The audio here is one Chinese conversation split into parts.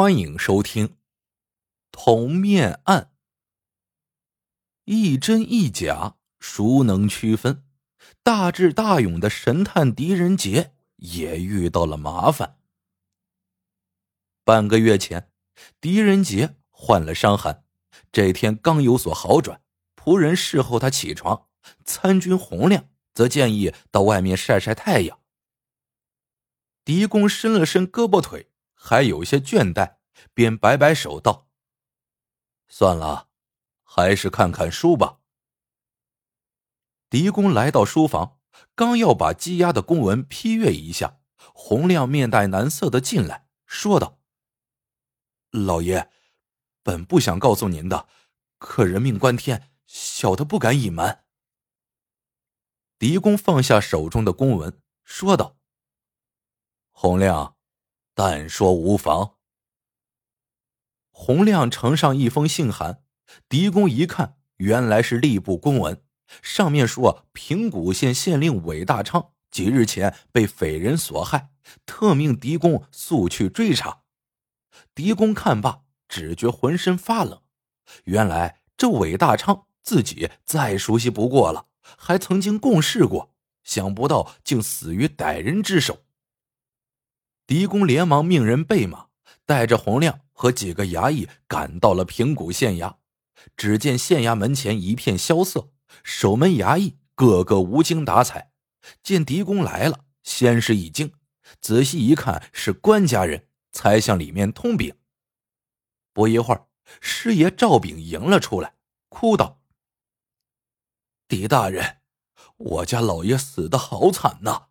欢迎收听《铜面案》。一真一假，孰能区分？大智大勇的神探狄仁杰也遇到了麻烦。半个月前，狄仁杰患了伤寒，这天刚有所好转，仆人侍候他起床。参军洪亮则建议到外面晒晒太阳。狄公伸了伸胳膊腿。还有些倦怠，便摆摆手道：“算了，还是看看书吧。”狄公来到书房，刚要把积压的公文批阅一下，洪亮面带难色的进来，说道：“老爷，本不想告诉您的，可人命关天，小的不敢隐瞒。”狄公放下手中的公文，说道：“洪亮。”但说无妨。洪亮呈上一封信函，狄公一看，原来是吏部公文，上面说平谷县县令韦大昌几日前被匪人所害，特命狄公速去追查。狄公看罢，只觉浑身发冷。原来这韦大昌自己再熟悉不过了，还曾经共事过，想不到竟死于歹人之手。狄公连忙命人备马，带着洪亮和几个衙役赶到了平谷县衙。只见县衙门前一片萧瑟，守门衙役个个无精打采。见狄公来了，先是一惊，仔细一看是官家人，才向里面通禀。不一会儿，师爷赵炳迎了出来，哭道：“狄大人，我家老爷死的好惨呐！”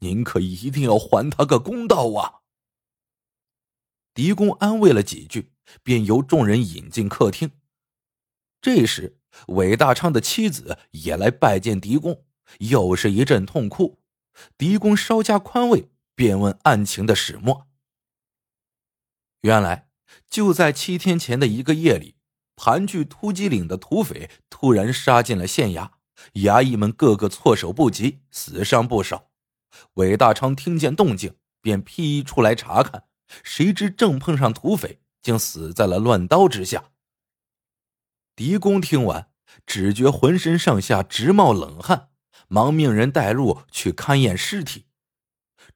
您可一定要还他个公道啊！狄公安慰了几句，便由众人引进客厅。这时，韦大昌的妻子也来拜见狄公，又是一阵痛哭。狄公稍加宽慰，便问案情的始末。原来，就在七天前的一个夜里，盘踞突击岭的土匪突然杀进了县衙，衙役们个个措手不及，死伤不少。韦大昌听见动静，便披衣出来查看，谁知正碰上土匪，竟死在了乱刀之下。狄公听完，只觉浑身上下直冒冷汗，忙命人带路去勘验尸体。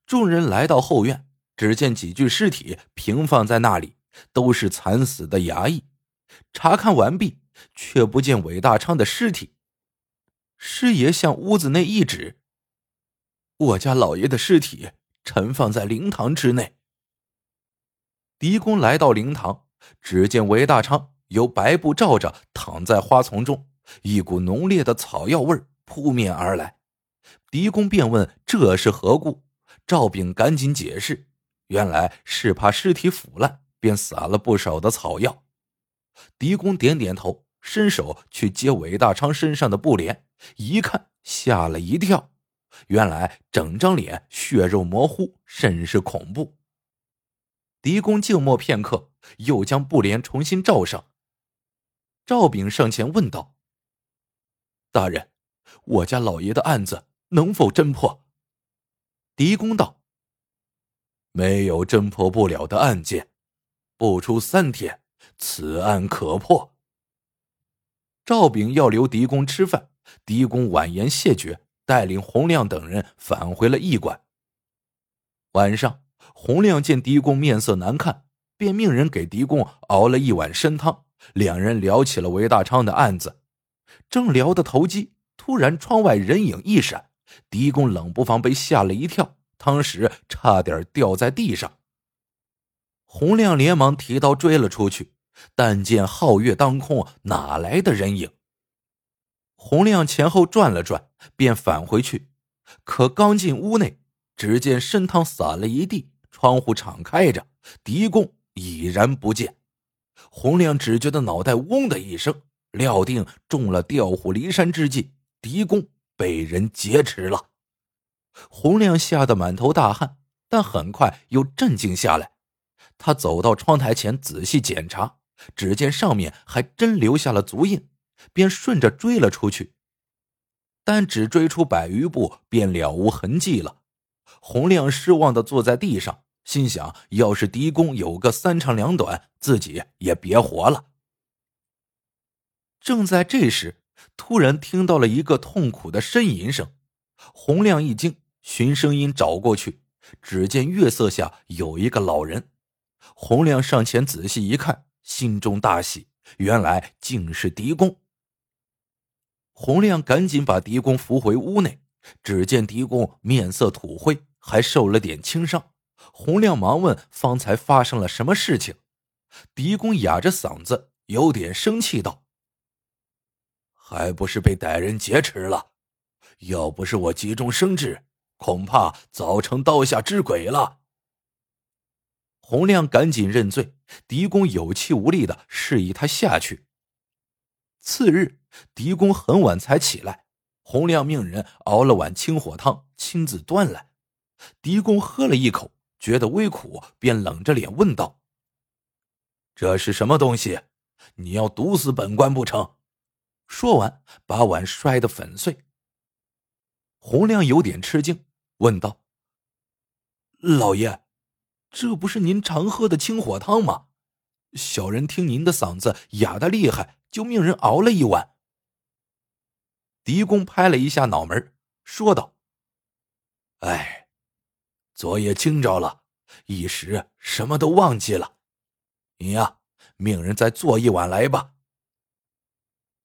众人来到后院，只见几具尸体平放在那里，都是惨死的衙役。查看完毕，却不见韦大昌的尸体。师爷向屋子内一指。我家老爷的尸体陈放在灵堂之内。狄公来到灵堂，只见韦大昌由白布罩着躺在花丛中，一股浓烈的草药味扑面而来。狄公便问这是何故，赵炳赶紧解释，原来是怕尸体腐烂，便撒了不少的草药。狄公点点头，伸手去接韦大昌身上的布帘，一看吓了一跳。原来整张脸血肉模糊，甚是恐怖。狄公静默片刻，又将布帘重新罩上。赵炳上前问道：“大人，我家老爷的案子能否侦破？”狄公道：“没有侦破不了的案件，不出三天，此案可破。”赵炳要留狄公吃饭，狄公婉言谢绝。带领洪亮等人返回了驿馆。晚上，洪亮见狄公面色难看，便命人给狄公熬了一碗参汤。两人聊起了韦大昌的案子，正聊得投机，突然窗外人影一闪，狄公冷不防被吓了一跳，当时差点掉在地上。洪亮连忙提刀追了出去，但见皓月当空，哪来的人影？洪亮前后转了转，便返回去。可刚进屋内，只见参汤洒了一地，窗户敞开着，狄公已然不见。洪亮只觉得脑袋嗡的一声，料定中了调虎离山之计，狄公被人劫持了。洪亮吓得满头大汗，但很快又镇静下来。他走到窗台前仔细检查，只见上面还真留下了足印。便顺着追了出去，但只追出百余步，便了无痕迹了。洪亮失望的坐在地上，心想：要是狄公有个三长两短，自己也别活了。正在这时，突然听到了一个痛苦的呻吟声。洪亮一惊，循声音找过去，只见月色下有一个老人。洪亮上前仔细一看，心中大喜，原来竟是狄公。洪亮赶紧把狄公扶回屋内，只见狄公面色土灰，还受了点轻伤。洪亮忙问：“方才发生了什么事情？”狄公哑着嗓子，有点生气道：“还不是被歹人劫持了？要不是我急中生智，恐怕早成刀下之鬼了。”洪亮赶紧认罪，狄公有气无力的示意他下去。次日，狄公很晚才起来，洪亮命人熬了碗清火汤，亲自端来。狄公喝了一口。觉得微苦，便冷着脸问道：“这是什么东西？你要毒死本官不成？”说完，把碗摔得粉碎。洪亮有点吃惊，问道：“老爷，这不是您常喝的清火汤吗？小人听您的嗓子哑的厉害，就命人熬了一碗。”狄公拍了一下脑门，说道：“哎。”昨夜惊着了，一时什么都忘记了。你呀，命人再做一碗来吧。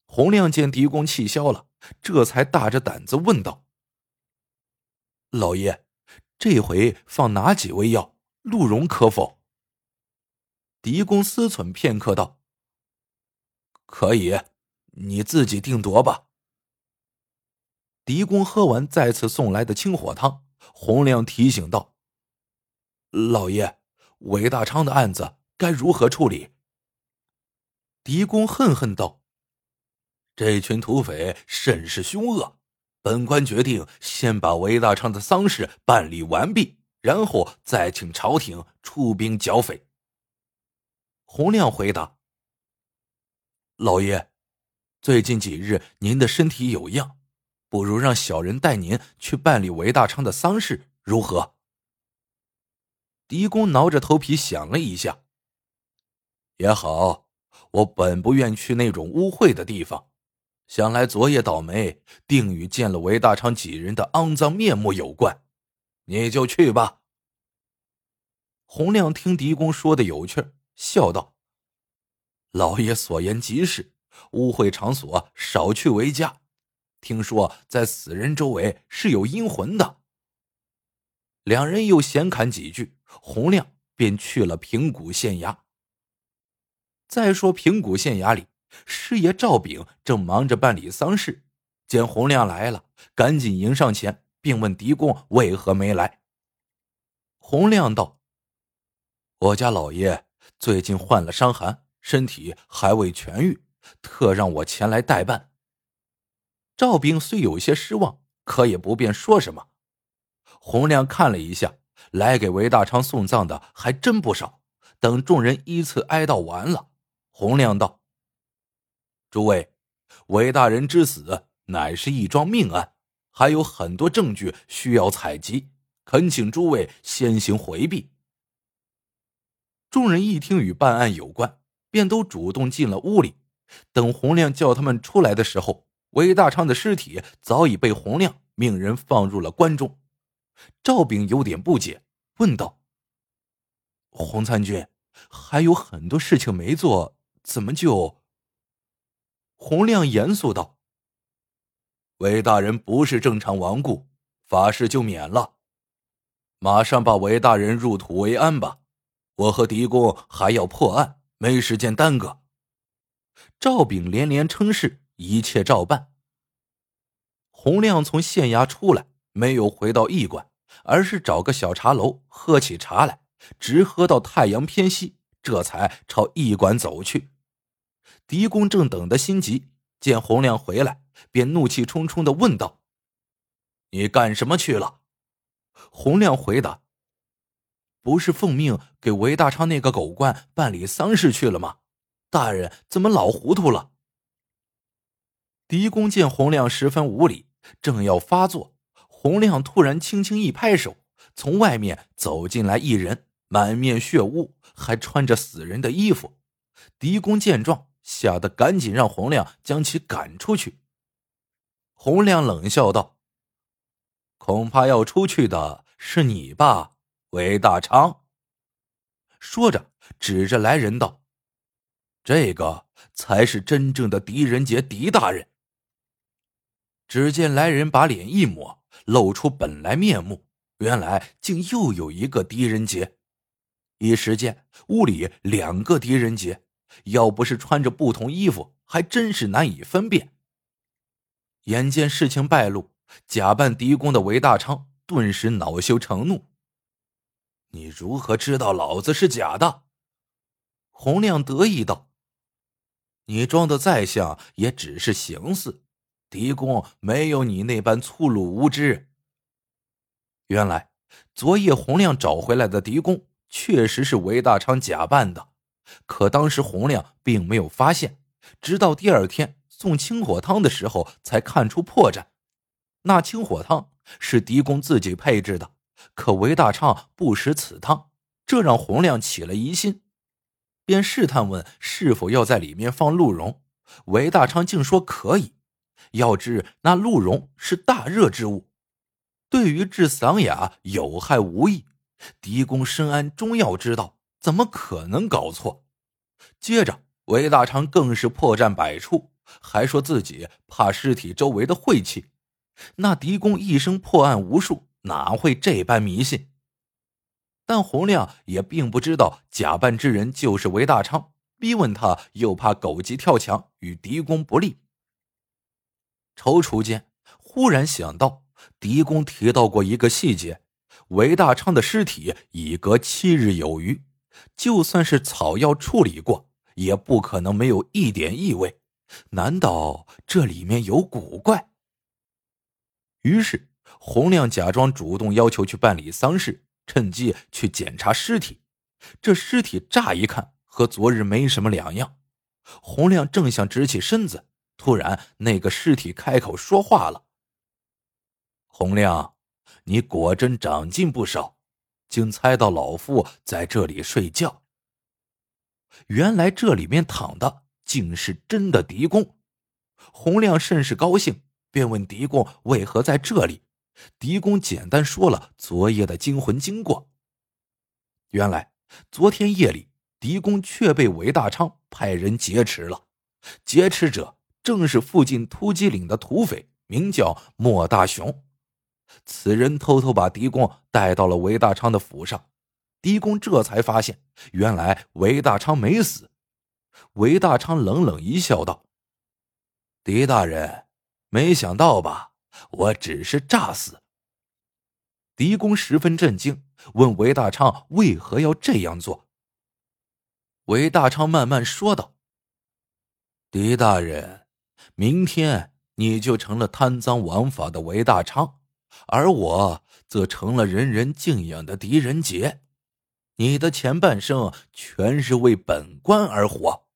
洪亮见狄公气消了，这才大着胆子问道：“老爷，这回放哪几味药？鹿茸可否？”狄公思忖片刻道：“可以，你自己定夺吧。”狄公喝完再次送来的清火汤。洪亮提醒道：“老爷，韦大昌的案子该如何处理？”狄公恨恨道：“这群土匪甚是凶恶，本官决定先把韦大昌的丧事办理完毕，然后再请朝廷出兵剿匪。”洪亮回答：“老爷，最近几日您的身体有恙。”不如让小人带您去办理韦大昌的丧事，如何？狄公挠着头皮想了一下，也好。我本不愿去那种污秽的地方，想来昨夜倒霉，定与见了韦大昌几人的肮脏面目有关。你就去吧。洪亮听狄公说的有趣，笑道：“老爷所言极是，污秽场所少去为佳。”听说在死人周围是有阴魂的。两人又闲侃几句，洪亮便去了平谷县衙。再说平谷县衙里，师爷赵炳正忙着办理丧事，见洪亮来了，赶紧迎上前，并问狄公为何没来。洪亮道：“我家老爷最近患了伤寒，身体还未痊愈，特让我前来代办。”赵兵虽有些失望，可也不便说什么。洪亮看了一下，来给韦大昌送葬的还真不少。等众人依次哀悼完了，洪亮道：“诸位，韦大人之死乃是一桩命案，还有很多证据需要采集，恳请诸位先行回避。”众人一听与办案有关，便都主动进了屋里。等洪亮叫他们出来的时候，韦大昌的尸体早已被洪亮命人放入了棺中，赵炳有点不解，问道：“洪参军，还有很多事情没做，怎么就？”洪亮严肃道：“韦大人不是正常亡故，法事就免了，马上把韦大人入土为安吧。我和狄公还要破案，没时间耽搁。”赵炳连连称是。一切照办。洪亮从县衙出来，没有回到驿馆，而是找个小茶楼喝起茶来，直喝到太阳偏西，这才朝驿馆走去。狄公正等得心急，见洪亮回来，便怒气冲冲的问道：“你干什么去了？”洪亮回答：“不是奉命给韦大昌那个狗官办理丧事去了吗？大人怎么老糊涂了？”狄公见洪亮十分无礼，正要发作，洪亮突然轻轻一拍手，从外面走进来一人，满面血污，还穿着死人的衣服。狄公见状，吓得赶紧让洪亮将其赶出去。洪亮冷笑道：“恐怕要出去的是你吧，韦大昌。”说着，指着来人道：“这个才是真正的狄仁杰，狄大人。”只见来人把脸一抹，露出本来面目，原来竟又有一个狄仁杰。一时间，屋里两个狄仁杰，要不是穿着不同衣服，还真是难以分辨。眼见事情败露，假扮狄公的韦大昌顿时恼羞成怒：“你如何知道老子是假的？”洪亮得意道：“你装的再像，也只是形似。狄公没有你那般粗鲁无知。”原来，昨夜洪亮找回来的狄公。确实是韦大昌假扮的，可当时洪亮并没有发现，直到第二天送清火汤的时候才看出破绽。那清火汤是狄公自己配制的，可韦大昌不识此汤，这让洪亮起了疑心，便试探问是否要在里面放鹿茸。韦大昌竟说可以。要知那鹿茸是大热之物，对于治嗓哑有害无益。狄公深谙中药之道，怎么可能搞错？接着，韦大昌更是破绽百出，还说自己怕尸体周围的晦气。那狄公一生破案无数，哪会这般迷信？但洪亮也并不知道假扮之人就是韦大昌，逼问他又怕狗急跳墙，与狄公不利。踌躇间，忽然想到狄公提到过一个细节。韦大昌的尸体已隔七日有余，就算是草药处理过，也不可能没有一点异味。难道这里面有古怪？于是洪亮假装主动要求去办理丧事，趁机去检查尸体。这尸体乍一看和昨日没什么两样。洪亮正想直起身子，突然那个尸体开口说话了：“洪亮。”你果真长进不少，竟猜到老夫在这里睡觉。原来这里面躺的竟是真的狄公。洪亮甚是高兴，便问狄公为何在这里。狄公简单说了昨夜的惊魂经过。原来昨天夜里，狄公却被韦大昌派人劫持了。劫持者正是附近突击岭的土匪，名叫莫大雄。此人偷偷把狄公带到了韦大昌的府上，狄公这才发现，原来韦大昌没死。韦大昌冷冷一笑，道：“狄大人，没想到吧？我只是诈死。”狄公十分震惊，问韦大昌为何要这样做。韦大昌慢慢说道：“狄大人，明天你就成了贪赃枉法的韦大昌。”而我则成了人人敬仰的狄仁杰，你的前半生全是为本官而活。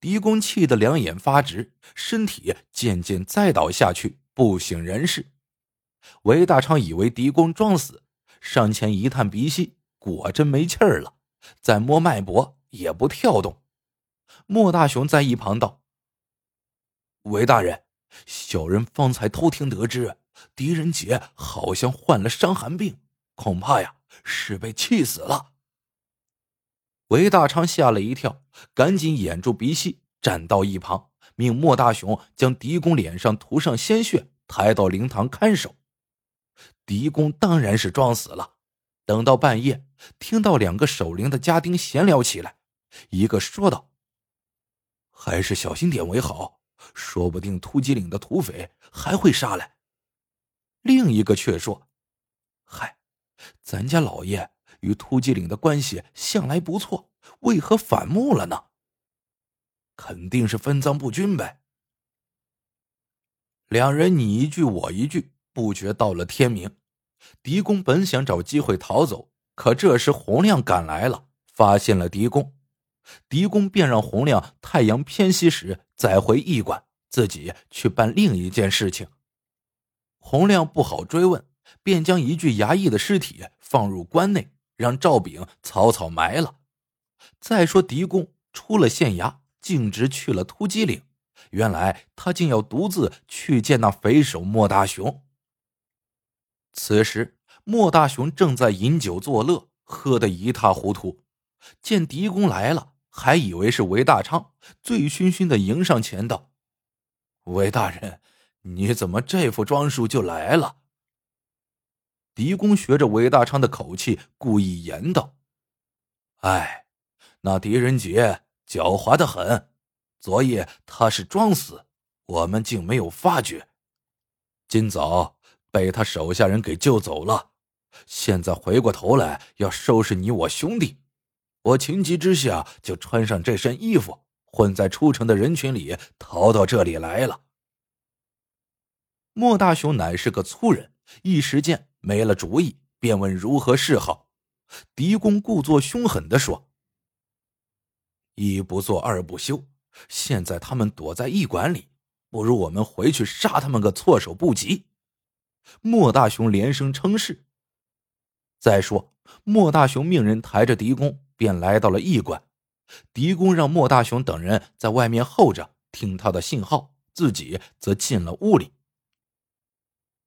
狄公气得两眼发直，身体渐渐栽倒下去，不省人事。韦大昌以为狄公装死，上前一探鼻息，果真没气儿了，再摸脉搏也不跳动。莫大雄在一旁道：“韦大人，小人方才偷听得知。”狄仁杰好像患了伤寒病，恐怕呀是被气死了。韦大昌吓了一跳，赶紧掩住鼻息，站到一旁，命莫大雄将狄公脸上涂上鲜血，抬到灵堂看守。狄公当然是装死了。等到半夜，听到两个守灵的家丁闲聊起来，一个说道：“还是小心点为好，说不定突击岭的土匪还会杀来。”另一个却说：“嗨，咱家老爷与突击岭的关系向来不错，为何反目了呢？肯定是分赃不均呗。”两人你一句我一句，不觉到了天明。狄公本想找机会逃走，可这时洪亮赶来了，发现了狄公。狄公便让洪亮太阳偏西时再回驿馆，自己去办另一件事情。洪亮不好追问，便将一具衙役的尸体放入棺内，让赵炳草草埋了。再说狄公出了县衙，径直去了突击岭。原来他竟要独自去见那匪首莫大雄。此时莫大雄正在饮酒作乐，喝得一塌糊涂。见狄公来了，还以为是韦大昌，醉醺醺的迎上前道：“韦大人，你怎么这副装束就来了？”狄公学着韦大昌的口气，故意言道：“哎，那狄仁杰狡猾的很。”昨夜他是装死，我们竟没有发觉。今早被他手下人给救走了，现在回过头来要收拾你我兄弟，我情急之下就穿上这身衣服，混在出城的人群里逃到这里来了。莫大雄乃是个粗人，一时间没了主意，便问如何是好。狄公故作凶狠的说：“一不做二不休。”现在他们躲在驿馆里，不如我们回去杀他们个措手不及。莫大雄连声称是。再说，莫大雄命人抬着狄公，便来到了驿馆。狄公让莫大雄等人在外面候着，听他的信号，自己则进了屋里。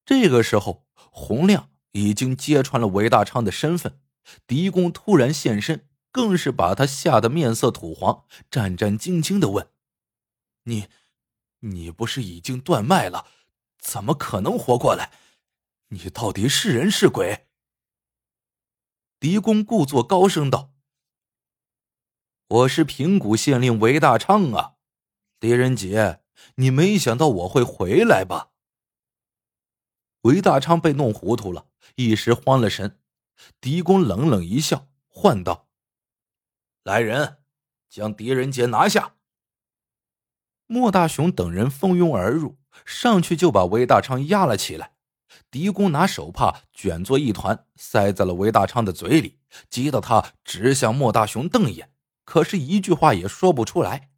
这个时候，洪亮已经揭穿了韦大昌的身份，狄公突然现身。更是把他吓得面色土黄，战战兢兢的问：“你，你不是已经断脉了，怎么可能活过来？你到底是人是鬼？”狄公故作高声道：“我是平谷县令韦大昌啊，狄仁杰，你没想到我会回来吧？”韦大昌被弄糊涂了，一时慌了神。狄公冷冷一笑，唤道。来人，将狄仁杰拿下！莫大雄等人蜂拥而入，上去就把韦大昌压了起来。狄公拿手帕卷作一团，塞在了韦大昌的嘴里，急得他直向莫大雄瞪眼，可是一句话也说不出来。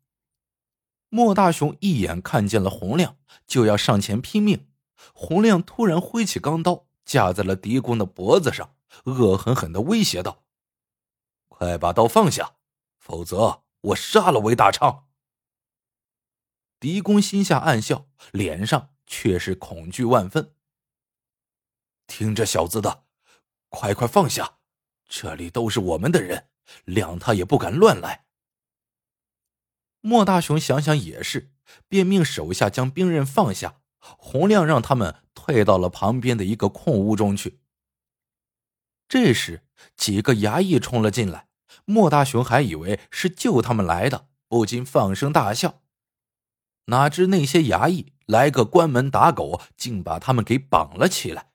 莫大雄一眼看见了洪亮，就要上前拼命。洪亮突然挥起钢刀，架在了狄公的脖子上，恶狠狠的威胁道：“快把刀放下！”否则，我杀了韦大昌。狄公心下暗笑，脸上却是恐惧万分。听这小子的，快快放下！这里都是我们的人，谅他也不敢乱来。莫大雄想想也是，便命手下将兵刃放下。洪亮让他们退到了旁边的一个空屋中去。这时，几个衙役冲了进来。莫大雄还以为是救他们来的，不禁放声大笑。哪知那些衙役来个关门打狗，竟把他们给绑了起来。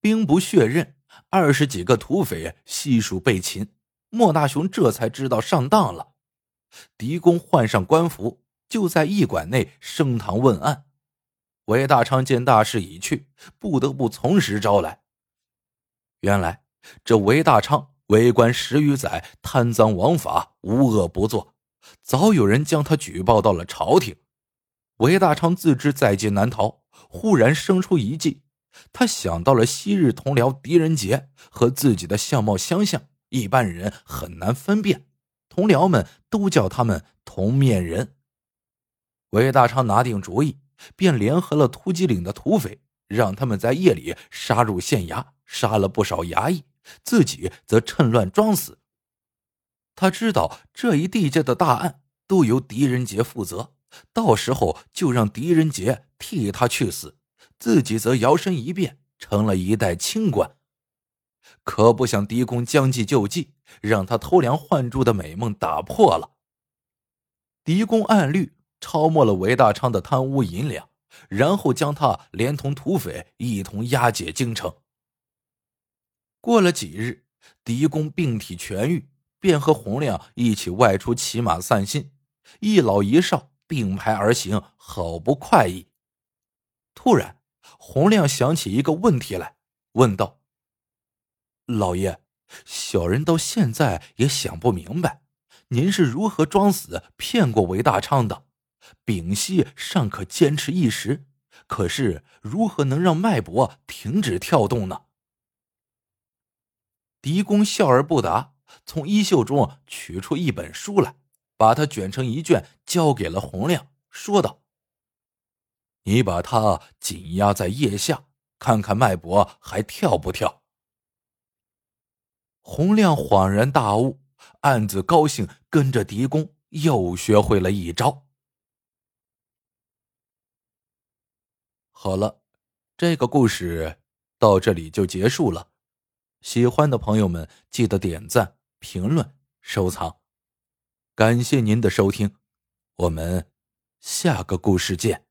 兵不血刃，二十几个土匪悉数被擒。莫大雄这才知道上当了。狄公换上官服，就在驿馆内升堂问案。韦大昌见大势已去，不得不从实招来。原来这韦大昌。为官十余载，贪赃枉法，无恶不作，早有人将他举报到了朝廷。韦大昌自知在劫难逃，忽然生出一计，他想到了昔日同僚狄仁杰和自己的相貌相像，一般人很难分辨，同僚们都叫他们同面人。韦大昌拿定主意，便联合了突击岭的土匪，让他们在夜里杀入县衙，杀了不少衙役。自己则趁乱装死。他知道这一地界的大案都由狄仁杰负责，到时候就让狄仁杰替他去死，自己则摇身一变成了一代清官。可不想狄公将计就计，让他偷梁换柱的美梦打破了。狄公按律抄没了韦大昌的贪污银两，然后将他连同土匪一同押解京城。过了几日，狄公病体痊愈，便和洪亮一起外出骑马散心。一老一少并排而行，好不快意。突然，洪亮想起一个问题来，问道：“老爷，小人到现在也想不明白，您是如何装死骗过韦大昌的？屏息尚可坚持一时，可是如何能让脉搏停止跳动呢？”狄公笑而不答，从衣袖中取出一本书来，把它卷成一卷，交给了洪亮，说道：“你把它紧压在腋下，看看脉搏还跳不跳。”洪亮恍然大悟，暗自高兴，跟着狄公又学会了一招。好了，这个故事到这里就结束了。喜欢的朋友们，记得点赞、评论、收藏，感谢您的收听，我们下个故事见。